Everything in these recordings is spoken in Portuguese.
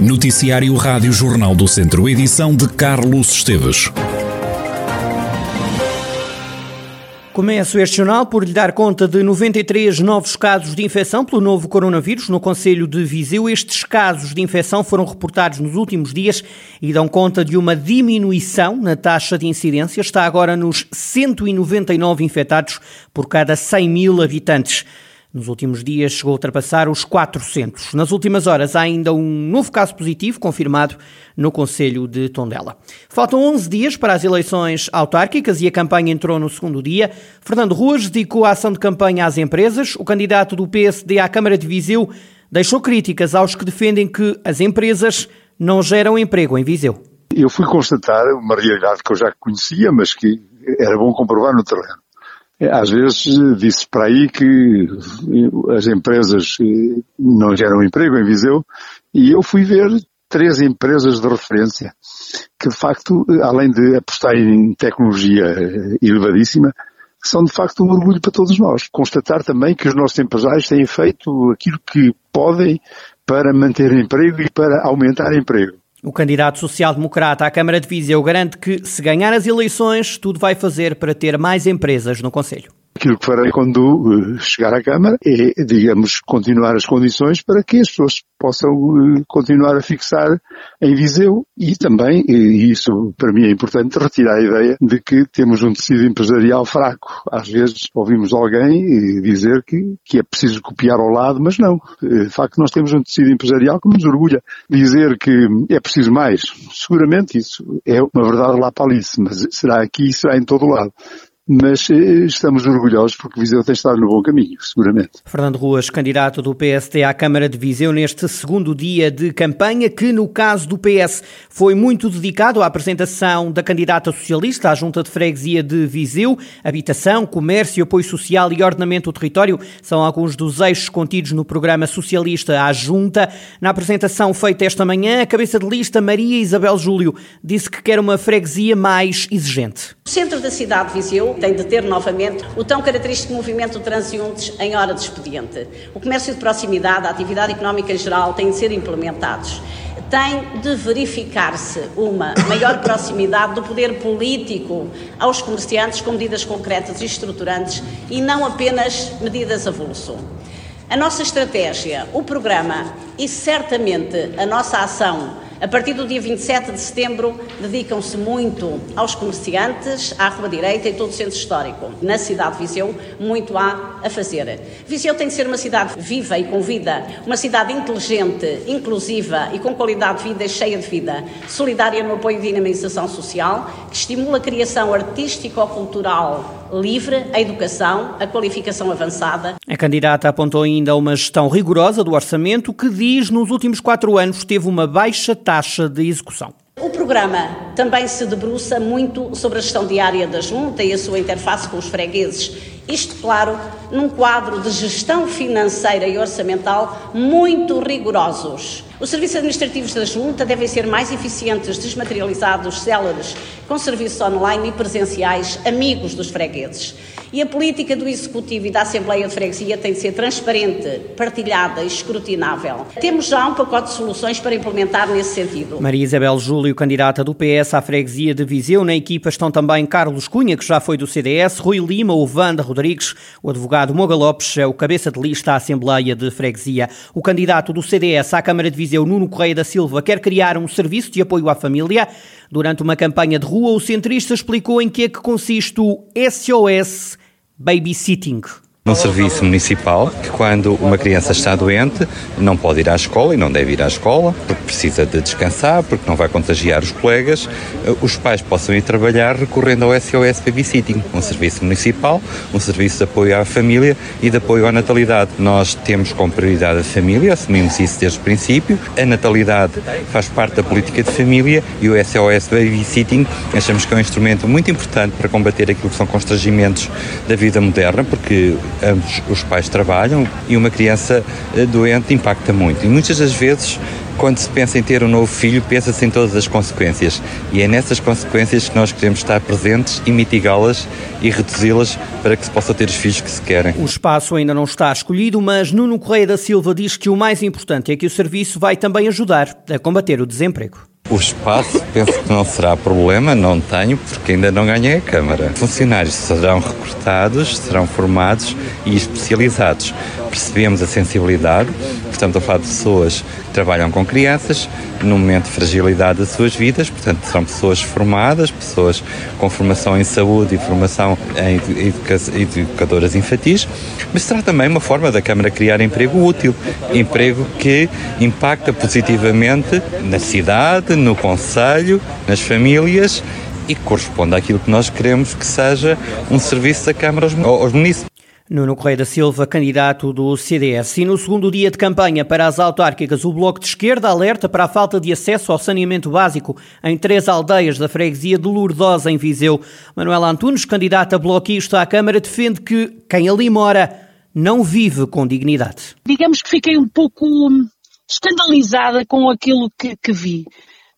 Noticiário Rádio Jornal do Centro, edição de Carlos Esteves. Começo este jornal por lhe dar conta de 93 novos casos de infecção pelo novo coronavírus no Conselho de Viseu. Estes casos de infecção foram reportados nos últimos dias e dão conta de uma diminuição na taxa de incidência. Está agora nos 199 infectados por cada 100 mil habitantes. Nos últimos dias chegou a ultrapassar os 400. Nas últimas horas há ainda um novo caso positivo confirmado no Conselho de Tondela. Faltam 11 dias para as eleições autárquicas e a campanha entrou no segundo dia. Fernando Ruas dedicou a ação de campanha às empresas. O candidato do PSD à Câmara de Viseu deixou críticas aos que defendem que as empresas não geram emprego em Viseu. Eu fui constatar uma realidade que eu já conhecia, mas que era bom comprovar no terreno. Às vezes disse para aí que as empresas eh, não geram emprego em Viseu e eu fui ver três empresas de referência que de facto, além de apostar em tecnologia eh, elevadíssima, são de facto um orgulho para todos nós. Constatar também que os nossos empresários têm feito aquilo que podem para manter emprego e para aumentar emprego. O candidato social-democrata à Câmara de Viseu garante que, se ganhar as eleições, tudo vai fazer para ter mais empresas no Conselho. Aquilo que farei quando eh, chegar à Câmara é, digamos, continuar as condições para que as pessoas possam eh, continuar a fixar em Viseu e também, e isso para mim é importante, retirar a ideia de que temos um tecido empresarial fraco. Às vezes ouvimos alguém eh, dizer que, que é preciso copiar ao lado, mas não. De facto, nós temos um tecido empresarial que nos orgulha. Dizer que é preciso mais, seguramente isso é uma verdade lá para mas será aqui, será em todo lado mas eh, estamos orgulhosos porque Viseu tem estado no bom caminho, seguramente. Fernando Ruas, candidato do PSD à Câmara de Viseu neste segundo dia de campanha, que no caso do PS foi muito dedicado à apresentação da candidata socialista à Junta de Freguesia de Viseu. Habitação, comércio, apoio social e ordenamento do território são alguns dos eixos contidos no programa socialista à Junta. Na apresentação feita esta manhã, a cabeça de lista Maria Isabel Júlio disse que quer uma freguesia mais exigente. O centro da cidade de Viseu tem de ter novamente o tão característico movimento de transeuntes em hora de expediente. O comércio de proximidade, a atividade económica em geral têm de ser implementados. Tem de verificar-se uma maior proximidade do poder político aos comerciantes com medidas concretas e estruturantes e não apenas medidas avulso. A nossa estratégia, o programa e certamente a nossa ação a partir do dia 27 de setembro, dedicam-se muito aos comerciantes, à Rua Direita e todo o centro histórico. Na cidade de Viseu, muito há a fazer. Viseu tem de ser uma cidade viva e com vida, uma cidade inteligente, inclusiva e com qualidade de vida e cheia de vida, solidária no apoio e dinamização social, que estimula a criação artístico-cultural livre, a educação, a qualificação avançada. A candidata apontou ainda uma gestão rigorosa do orçamento que diz nos últimos quatro anos teve uma baixa taxa de execução. O programa também se debruça muito sobre a gestão diária da Junta e a sua interface com os fregueses. Isto, claro, num quadro de gestão financeira e orçamental muito rigorosos. Os serviços administrativos da Junta devem ser mais eficientes, desmaterializados, céleres, com serviços online e presenciais, amigos dos fregueses. E a política do Executivo e da Assembleia de Freguesia tem de ser transparente, partilhada e escrutinável. Temos já um pacote de soluções para implementar nesse sentido. Maria Isabel Júlio, candidata do PS à Freguesia de Viseu. Na equipa estão também Carlos Cunha, que já foi do CDS, Rui Lima, o Wanda Rodrigues, o advogado Moga Lopes, é o cabeça de lista à Assembleia de Freguesia. O candidato do CDS à Câmara de Viseu, Nuno Correia da Silva, quer criar um serviço de apoio à família. Durante uma campanha de rua, o centrista explicou em que é que consiste o SOS Babysitting um serviço municipal que quando uma criança está doente não pode ir à escola e não deve ir à escola porque precisa de descansar, porque não vai contagiar os colegas, eh, os pais possam ir trabalhar recorrendo ao SOS Babysitting, um serviço municipal, um serviço de apoio à família e de apoio à natalidade. Nós temos como prioridade a família, assumimos isso desde o princípio. A natalidade faz parte da política de família e o SOS Babysitting achamos que é um instrumento muito importante para combater aquilo que são constrangimentos da vida moderna, porque ambos os pais trabalham e uma criança eh, doente impacta muito. E muitas das vezes quando se pensa em ter um novo filho, pensa-se em todas as consequências. E é nessas consequências que nós queremos estar presentes e mitigá-las e reduzi-las para que se possa ter os filhos que se querem. O espaço ainda não está escolhido, mas Nuno Correia da Silva diz que o mais importante é que o serviço vai também ajudar a combater o desemprego. O espaço penso que não será problema, não tenho, porque ainda não ganhei a Câmara. Funcionários serão recrutados, serão formados e especializados. Percebemos a sensibilidade, portanto, a falar de pessoas que trabalham com crianças, no momento de fragilidade das suas vidas, portanto, são pessoas formadas, pessoas com formação em saúde e formação em educa educadoras infantis, mas será também uma forma da Câmara criar emprego útil, emprego que impacta positivamente na cidade, no Conselho, nas famílias e corresponde àquilo que nós queremos que seja um serviço da Câmara aos, aos municípios. Nuno Correia da Silva, candidato do CDS. E no segundo dia de campanha para as autárquicas, o Bloco de Esquerda alerta para a falta de acesso ao saneamento básico em três aldeias da freguesia de Lourdosa, em Viseu. Manuel Antunes, candidato a bloquista à Câmara, defende que quem ali mora não vive com dignidade. Digamos que fiquei um pouco escandalizada com aquilo que, que vi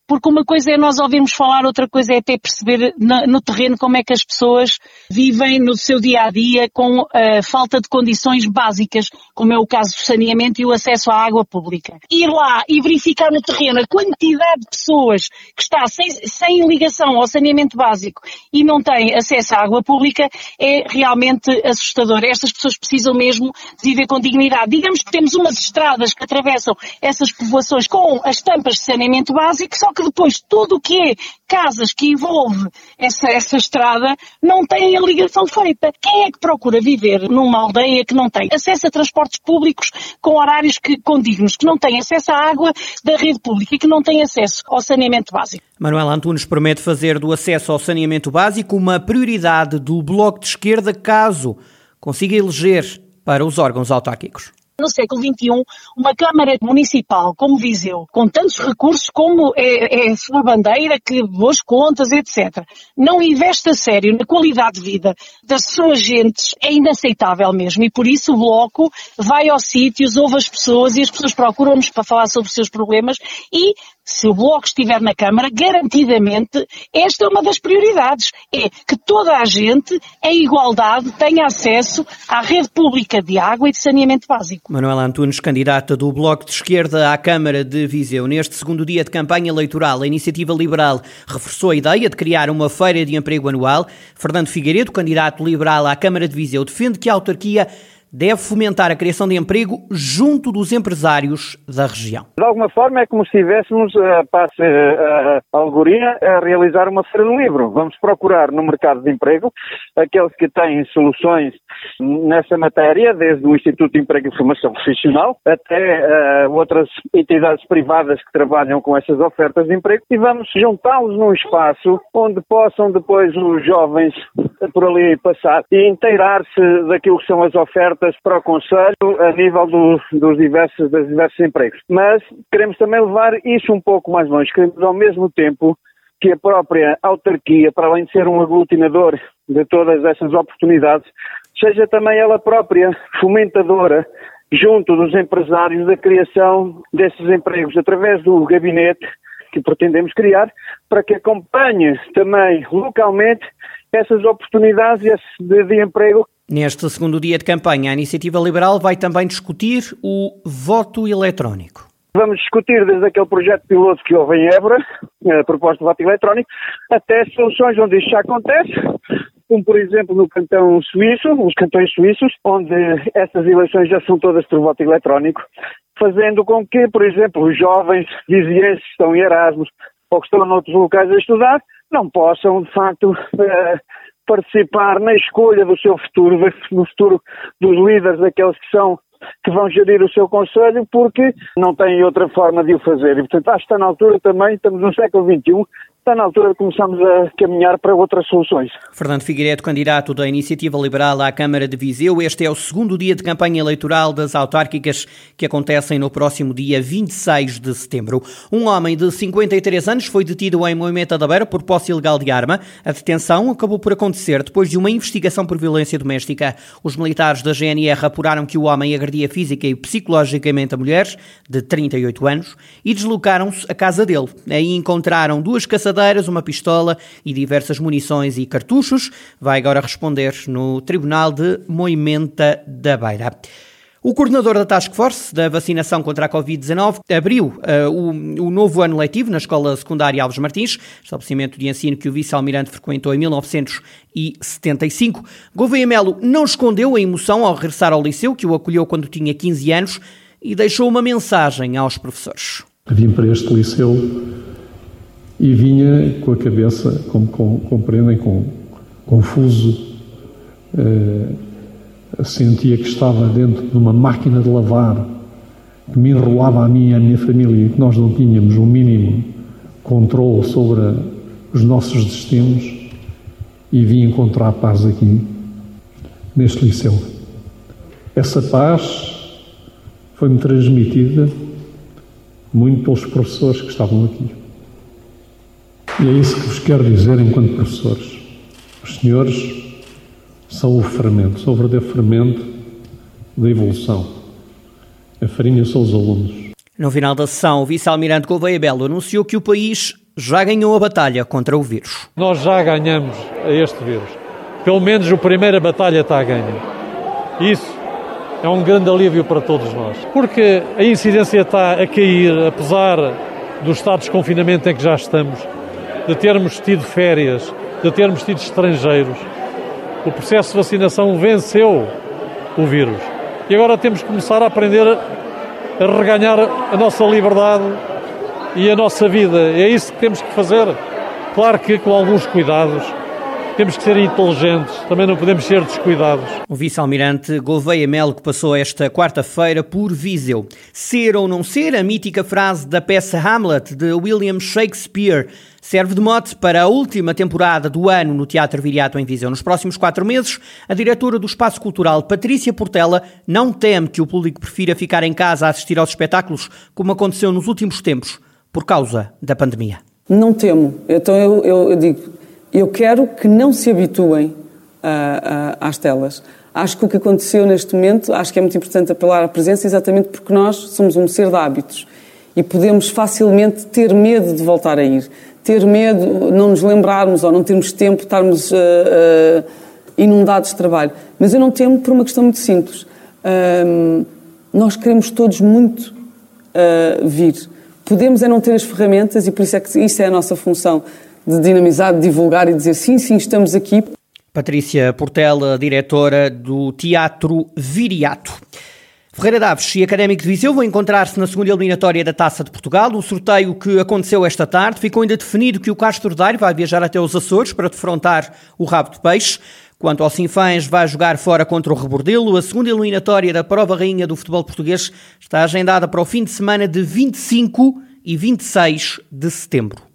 porque uma coisa é nós ouvirmos falar, outra coisa é até perceber no, no terreno como é que as pessoas vivem no seu dia a dia com a falta de condições básicas, como é o caso do saneamento e o acesso à água pública. Ir lá e verificar no terreno a quantidade de pessoas que está sem, sem ligação ao saneamento básico e não tem acesso à água pública é realmente assustador. Estas pessoas precisam mesmo de viver com dignidade. Digamos que temos umas estradas que atravessam essas povoações com as tampas de saneamento básico, só que que depois tudo o que é casas que envolve essa, essa estrada não têm a ligação feita. Quem é que procura viver numa aldeia que não tem acesso a transportes públicos com horários que, condignos, que não tem acesso à água da rede pública e que não tem acesso ao saneamento básico? Manuel Antunes promete fazer do acesso ao saneamento básico uma prioridade do Bloco de Esquerda caso consiga eleger para os órgãos autárquicos no século XXI, uma Câmara Municipal como Viseu, com tantos recursos como é, é a sua bandeira, que boas contas, etc., não investe a sério na qualidade de vida das suas gentes, é inaceitável mesmo. E por isso o Bloco vai aos sítios, ouve as pessoas e as pessoas procuram-nos para falar sobre os seus problemas e se o Bloco estiver na Câmara, garantidamente esta é uma das prioridades. É que toda a gente, em igualdade, tenha acesso à rede pública de água e de saneamento básico. Manuel Antunes, candidata do Bloco de Esquerda à Câmara de Viseu. Neste segundo dia de campanha eleitoral, a Iniciativa Liberal reforçou a ideia de criar uma feira de emprego anual. Fernando Figueiredo, candidato liberal à Câmara de Viseu, defende que a autarquia deve fomentar a criação de emprego junto dos empresários da região. De alguma forma é como se estivéssemos, a passe a alegoria, a realizar uma feira do livro. Vamos procurar no mercado de emprego aqueles que têm soluções nessa matéria, desde o Instituto de Emprego e Formação Profissional até uh, outras entidades privadas que trabalham com essas ofertas de emprego e vamos juntá-los num espaço onde possam depois os jovens por ali passar e inteirar-se daquilo que são as ofertas para o Conselho a nível do, dos diversos, dos diversos empregos. Mas queremos também levar isso um pouco mais longe. Queremos ao mesmo tempo que a própria autarquia, para além de ser um aglutinador de todas essas oportunidades, seja também ela própria fomentadora junto dos empresários da criação desses empregos através do gabinete que pretendemos criar para que acompanhe também localmente essas oportunidades de, de emprego Neste segundo dia de campanha, a Iniciativa Liberal vai também discutir o voto eletrónico. Vamos discutir desde aquele projeto piloto que houve em Évora, a proposta de voto eletrónico, até soluções onde isto já acontece, como por exemplo no cantão suíço, os cantões suíços, onde essas eleições já são todas por voto eletrónico, fazendo com que, por exemplo, os jovens vizienses que estão em Erasmus ou que estão noutros locais a estudar, não possam, de facto, eh, participar na escolha do seu futuro, no futuro dos líderes, daqueles que são que vão gerir o seu Conselho, porque não têm outra forma de o fazer. E, portanto, acho que está na altura também, estamos no século XXI, está na altura de começarmos a caminhar para outras soluções. Fernando Figueiredo, candidato da Iniciativa Liberal à Câmara de Viseu, este é o segundo dia de campanha eleitoral das autárquicas que acontecem no próximo dia 26 de setembro. Um homem de 53 anos foi detido em Moimenta da Beira por posse ilegal de arma. A detenção acabou por acontecer depois de uma investigação por violência doméstica. Os militares da GNR apuraram que o homem agredia física e psicologicamente a mulheres de 38 anos e deslocaram-se à casa dele. Aí encontraram duas caçadoras uma pistola e diversas munições e cartuchos. Vai agora responder no Tribunal de Moimenta da Beira. O coordenador da Task Force da vacinação contra a Covid-19 abriu uh, o, o, novo ano letivo na Escola Secundária Alves Martins, estabelecimento de ensino que o vice-almirante frequentou em 1975. Gouveia Melo não escondeu a emoção ao regressar ao liceu, que o acolheu quando tinha 15 anos, e deixou uma mensagem aos professores. Vim para este liceu e vinha com a cabeça, como compreendem, com, confuso. Uh, sentia que estava dentro de uma máquina de lavar que me enrolava a mim e a minha família e que nós não tínhamos o um mínimo controle sobre os nossos destinos e vim encontrar paz aqui, neste liceu. Essa paz foi-me transmitida muito pelos professores que estavam aqui. E é isso que vos quero dizer enquanto professores. Os senhores são o fermento, são o verdadeiro fermento da evolução. A farinha são os alunos. No final da sessão, o vice-almirante Gouveia Belo anunciou que o país já ganhou a batalha contra o vírus. Nós já ganhamos este vírus. Pelo menos a primeira batalha está a ganhar. Isso é um grande alívio para todos nós. Porque a incidência está a cair, apesar do estado de desconfinamento em que já estamos de termos tido férias, de termos tido estrangeiros. O processo de vacinação venceu o vírus. E agora temos que começar a aprender a reganhar a nossa liberdade e a nossa vida. É isso que temos que fazer. Claro que com alguns cuidados, temos que ser inteligentes, também não podemos ser descuidados. O vice-almirante Gouveia Melo, que passou esta quarta-feira por Viseu. Ser ou não ser, a mítica frase da peça Hamlet de William Shakespeare serve de mote para a última temporada do ano no Teatro Viriato em Viseu. Nos próximos quatro meses, a diretora do Espaço Cultural, Patrícia Portela, não teme que o público prefira ficar em casa a assistir aos espetáculos, como aconteceu nos últimos tempos, por causa da pandemia. Não temo. Então eu, eu, eu digo, eu quero que não se habituem a, a, às telas. Acho que o que aconteceu neste momento, acho que é muito importante apelar à presença, exatamente porque nós somos um ser de hábitos e podemos facilmente ter medo de voltar a ir. Ter medo, não nos lembrarmos ou não termos tempo, estarmos uh, uh, inundados de trabalho. Mas eu não temo por uma questão muito simples. Uh, nós queremos todos muito vir. Podemos é não ter as ferramentas e por isso é que isso é a nossa função de dinamizar, de divulgar e dizer sim, sim, estamos aqui. Patrícia Portela, diretora do Teatro Viriato. Ferreira Daves e Académico de Viseu vão encontrar-se na segunda eliminatória da Taça de Portugal. O sorteio que aconteceu esta tarde ficou ainda definido que o Castro Daire vai viajar até os Açores para defrontar o Rabo de Peixe. Quanto ao Sinfãs, vai jogar fora contra o Rebordelo. A segunda eliminatória da Prova Rainha do Futebol Português está agendada para o fim de semana de 25 e 26 de setembro.